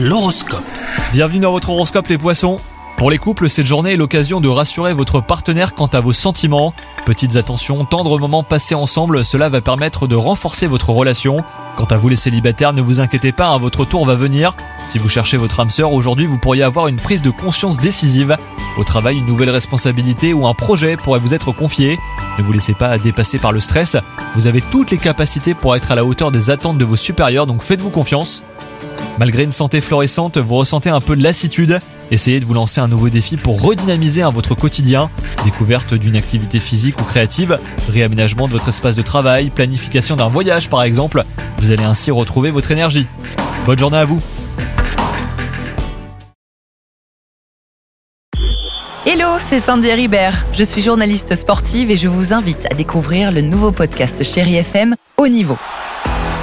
L'horoscope. Bienvenue dans votre horoscope les poissons. Pour les couples, cette journée est l'occasion de rassurer votre partenaire quant à vos sentiments. Petites attentions, tendres moments passés ensemble, cela va permettre de renforcer votre relation. Quant à vous les célibataires, ne vous inquiétez pas, hein, votre tour va venir. Si vous cherchez votre âme sœur, aujourd'hui vous pourriez avoir une prise de conscience décisive. Au travail, une nouvelle responsabilité ou un projet pourrait vous être confié. Ne vous laissez pas dépasser par le stress. Vous avez toutes les capacités pour être à la hauteur des attentes de vos supérieurs, donc faites-vous confiance. Malgré une santé florissante, vous ressentez un peu de lassitude. Essayez de vous lancer un nouveau défi pour redynamiser un votre quotidien. Découverte d'une activité physique ou créative, réaménagement de votre espace de travail, planification d'un voyage par exemple. Vous allez ainsi retrouver votre énergie. Bonne journée à vous Hello, c'est Sandy Ribert. Je suis journaliste sportive et je vous invite à découvrir le nouveau podcast Chéri FM Haut Niveau.